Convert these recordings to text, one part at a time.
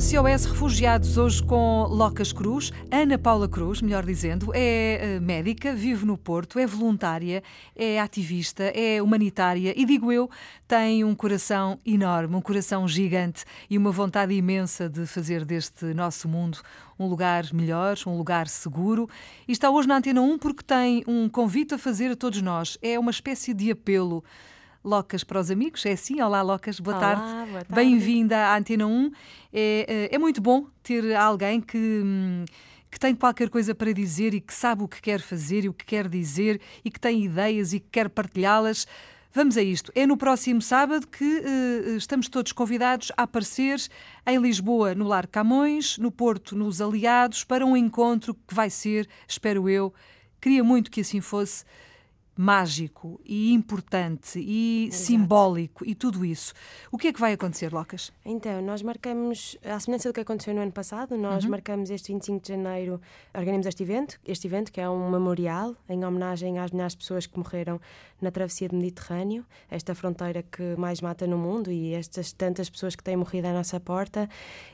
SOS Refugiados, hoje com Locas Cruz, Ana Paula Cruz, melhor dizendo, é eh, médica, vive no Porto, é voluntária, é ativista, é humanitária e, digo eu, tem um coração enorme, um coração gigante e uma vontade imensa de fazer deste nosso mundo um lugar melhor, um lugar seguro. E está hoje na Antena 1 porque tem um convite a fazer a todos nós. É uma espécie de apelo. Locas para os amigos. É assim? Olá, Locas, boa Olá, tarde. boa tarde. Bem-vinda à Antena 1. É, é muito bom ter alguém que. hum, Que tem qualquer coisa para dizer e que sabe o que quer fazer e o que quer dizer e que tem ideias e que quer partilhá-las. Vamos a isto. É no próximo sábado que eh, estamos todos convidados a aparecer em Lisboa, no Lar Camões, no Porto, nos Aliados, para um encontro que vai ser, espero eu, queria muito que assim fosse, mágico e importante e Exato. simbólico e tudo isso. O que é que vai acontecer, Locas? Então, nós marcamos, à semelhança do que aconteceu no ano passado, Uhum. nós marcamos este 25 de janeiro, organizamos este evento, este evento que é um memorial em homenagem às milhares de pessoas que morreram na travessia do Mediterrâneo, esta fronteira que mais mata no mundo e estas tantas pessoas que têm morrido à nossa porta.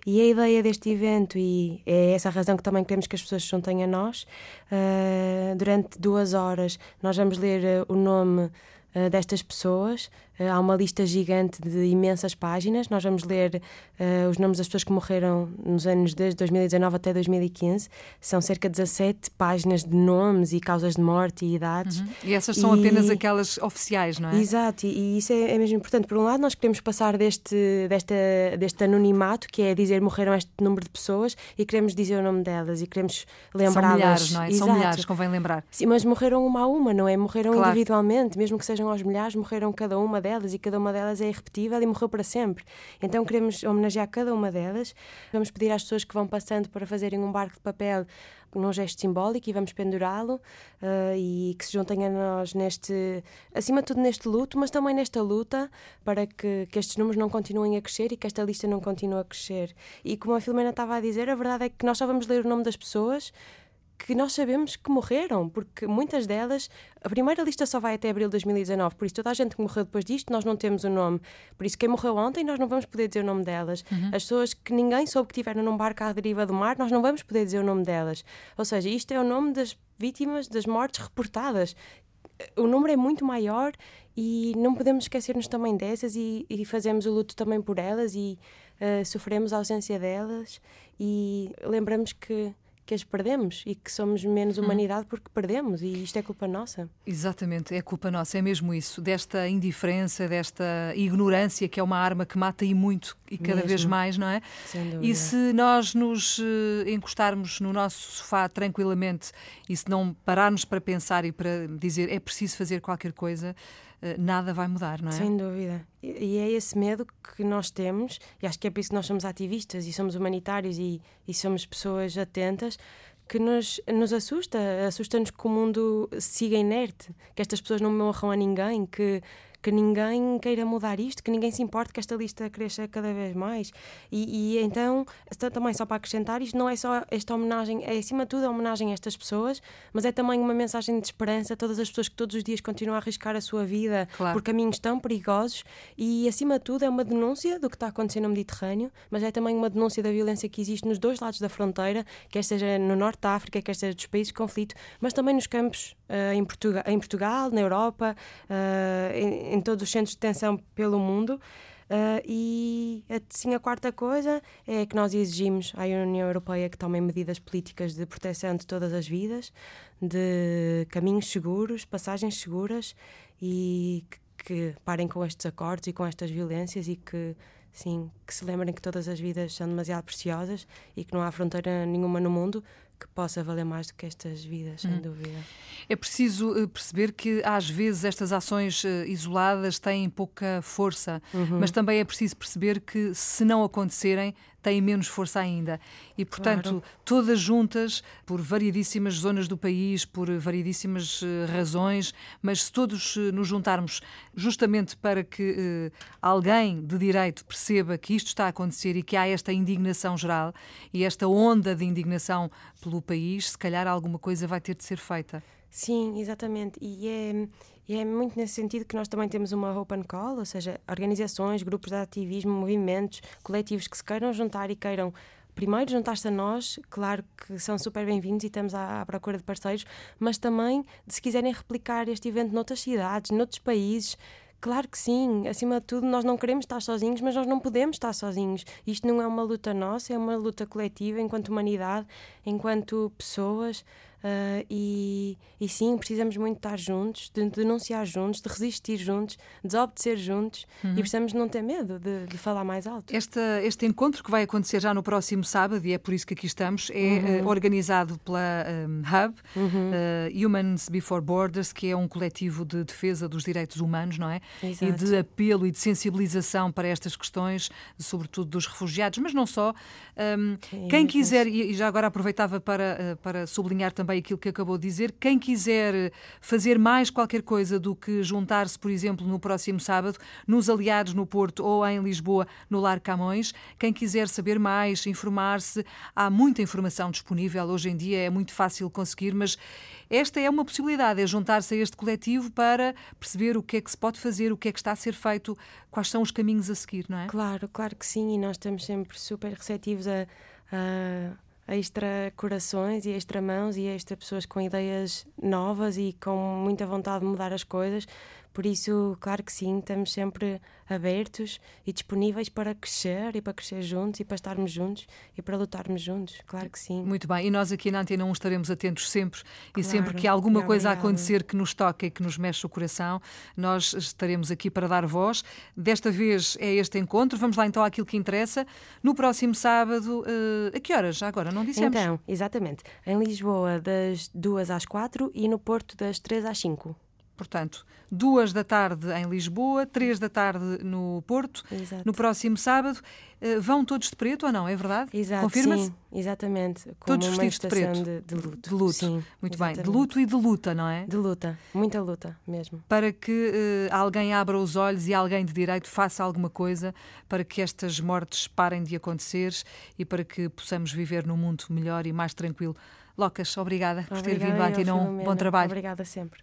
E a ideia deste evento, e é essa a razão que também queremos que as pessoas se juntem a nós, ah, durante duas horas nós vamos ler ah, o nome ah, destas pessoas. Ah, há uma lista gigante de imensas páginas. Nós vamos ler ah, os nomes das pessoas que morreram nos anos desde 2019 até 2015. São cerca de 17 páginas de nomes e causas de morte e idades. E essas são E- apenas aquelas oficiais, não é? Exato, e, e isso é, é mesmo importante. Por um lado, nós queremos passar deste, desta, deste anonimato, que é dizer morreram este número de pessoas, e queremos dizer o nome delas e queremos São lembrá-las. milhares, não é? São Exato. milhares, convém lembrar. Sim, mas morreram uma a uma, não é? Morreram Claro. individualmente, mesmo que sejam aos milhares, morreram cada uma delas e cada uma delas é irrepetível e morreu para sempre. Então queremos homenagear cada uma delas. Vamos pedir às pessoas que vão passando para fazerem um barco de papel num gesto simbólico e vamos pendurá-lo ah, e que se juntem a nós neste, acima de tudo neste luto, mas também nesta luta para que, que estes números não continuem a crescer e que esta lista não continue a crescer. E como a Filomena estava a dizer, a verdade é que nós só vamos ler o nome das pessoas que nós sabemos que morreram, porque muitas delas, a primeira lista só vai até abril de 2019, por isso toda a gente que morreu depois disto, nós não temos o nome. Por isso quem morreu ontem, nós não vamos poder dizer o nome delas. As pessoas que ninguém soube que tiveram num barco à deriva do mar, nós não vamos poder dizer o nome delas. Ou seja, isto é o nome das vítimas das mortes reportadas. O número é muito maior e não podemos esquecer-nos também dessas e, e fazemos o luto também por elas e eh, sofremos a ausência delas e lembramos que, que as perdemos e que somos menos humanidade porque perdemos e isto é culpa nossa. Exatamente, é culpa nossa, é mesmo isso, desta indiferença, desta ignorância que é uma arma que mata e muito e cada Mesmo. vez mais, não é? E se nós nos eh, encostarmos no nosso sofá tranquilamente e se não pararmos para pensar e para dizer é preciso fazer qualquer coisa, nada vai mudar, não é? Sem dúvida. E e é esse medo que nós temos, e acho que é por isso que nós somos ativistas e somos humanitários e, e somos pessoas atentas, que nos, nos assusta. Assusta-nos que o mundo siga inerte, que estas pessoas não morram a ninguém, que, que ninguém queira mudar isto, que ninguém se importe que esta lista cresça cada vez mais. E, e então, também só para acrescentar, isto não é só esta homenagem, é acima de tudo a homenagem a estas pessoas, mas é também uma mensagem de esperança a todas as pessoas que todos os dias continuam a arriscar a sua vida Claro. por caminhos tão perigosos e, acima de tudo, é uma denúncia do que está acontecendo no Mediterrâneo, mas é também uma denúncia da violência que existe nos dois lados da fronteira, quer seja no norte da África, quer seja dos países de conflito, mas também nos campos eh, em, Portugal, em Portugal, na Europa, eh, em, em todos os centros de detenção pelo mundo. Eh, e assim a quarta coisa é que nós exigimos à União Europeia que tomem medidas políticas de proteção de todas as vidas, de caminhos seguros, passagens seguras e que, que parem com estes acordos e com estas violências e que sim, que se lembrem que todas as vidas são demasiado preciosas e que não há fronteira nenhuma no mundo que possa valer mais do que estas vidas, sem dúvida. É preciso eh, perceber que às vezes estas ações eh, isoladas têm pouca força, Uhum. mas também é preciso perceber que se não acontecerem têm menos força ainda. E portanto, Claro. todas juntas, por variedíssimas zonas do país, por variedíssimas eh, razões, mas se todos nos juntarmos justamente para que eh, alguém de direito perceba que isto está a acontecer e que há esta indignação geral e esta onda de indignação pelo país, se calhar alguma coisa vai ter de ser feita. Sim, exatamente. E é, E é muito nesse sentido que nós também temos uma open call, ou seja, organizações, grupos de ativismo, movimentos, coletivos que se queiram juntar e queiram primeiro juntar-se a nós, claro que são super bem-vindos e estamos à, à, procura de parceiros, mas também de se quiserem replicar este evento noutras cidades, noutros países. Claro que sim, acima de tudo, nós não queremos estar sozinhos, mas nós não podemos estar sozinhos. Isto não é uma luta nossa, é uma luta coletiva enquanto humanidade, enquanto pessoas. Uh, e, e sim, precisamos muito estar juntos, de denunciar juntos, de resistir juntos, de desobedecer juntos uhum. e precisamos não ter medo de, de, falar mais alto. Este, este encontro que vai acontecer já no próximo sábado, e é por isso que aqui estamos, é uhum. uh, organizado pela um, Hub, uhum. uh, Humans Before Borders, que é um coletivo de defesa dos direitos humanos, não é? Exato. E de apelo e de sensibilização para estas questões, sobretudo dos refugiados, mas não só. Um, quem quiser, e já agora aproveitava para, para sublinhar também também aquilo que acabou de dizer. Quem quiser fazer mais qualquer coisa do que juntar-se, por exemplo, no próximo sábado, nos Aliados no Porto ou em Lisboa, no Lar Camões, quem quiser saber mais, informar-se, há muita informação disponível. Hoje em dia é muito fácil conseguir, mas esta é uma possibilidade, é juntar-se a este coletivo para perceber o que é que se pode fazer, o que é que está a ser feito, quais são os caminhos a seguir, não é? Claro, claro que sim, e nós estamos sempre super receptivos a, a extra corações e extra mãos e extra pessoas com ideias novas e com muita vontade de mudar as coisas. Por isso, claro que sim, estamos sempre abertos e disponíveis para crescer e para crescer juntos e para estarmos juntos e para lutarmos juntos, claro que sim. Muito bem, e nós aqui na Antena 1 estaremos atentos sempre claro. e sempre que alguma coisa acontecer que nos toque e que nos mexe o coração, nós estaremos aqui para dar voz. Desta vez é este encontro, vamos lá então àquilo que interessa. No próximo sábado, uh, a que horas? Já agora, não dissemos? Então, exatamente, em Lisboa das 2 às 4 e no Porto das 3 às 5. Portanto, duas da tarde em Lisboa, três da tarde no Porto. Exato. No próximo sábado eh, vão todos de preto ou não? É verdade? Exato. Confirma-se? exatamente. todos vestidos de preto. De, de, luto. De luto. Sim, Muito exatamente. bem. De luto e de luta, não é? De luta. Muita luta mesmo. Para que uh, alguém abra os olhos e alguém de direito faça alguma coisa para que estas mortes parem de acontecer e para que possamos viver num mundo melhor e mais tranquilo. Locas, obrigada, obrigada por ter vindo à Antena Bom trabalho. Obrigada sempre.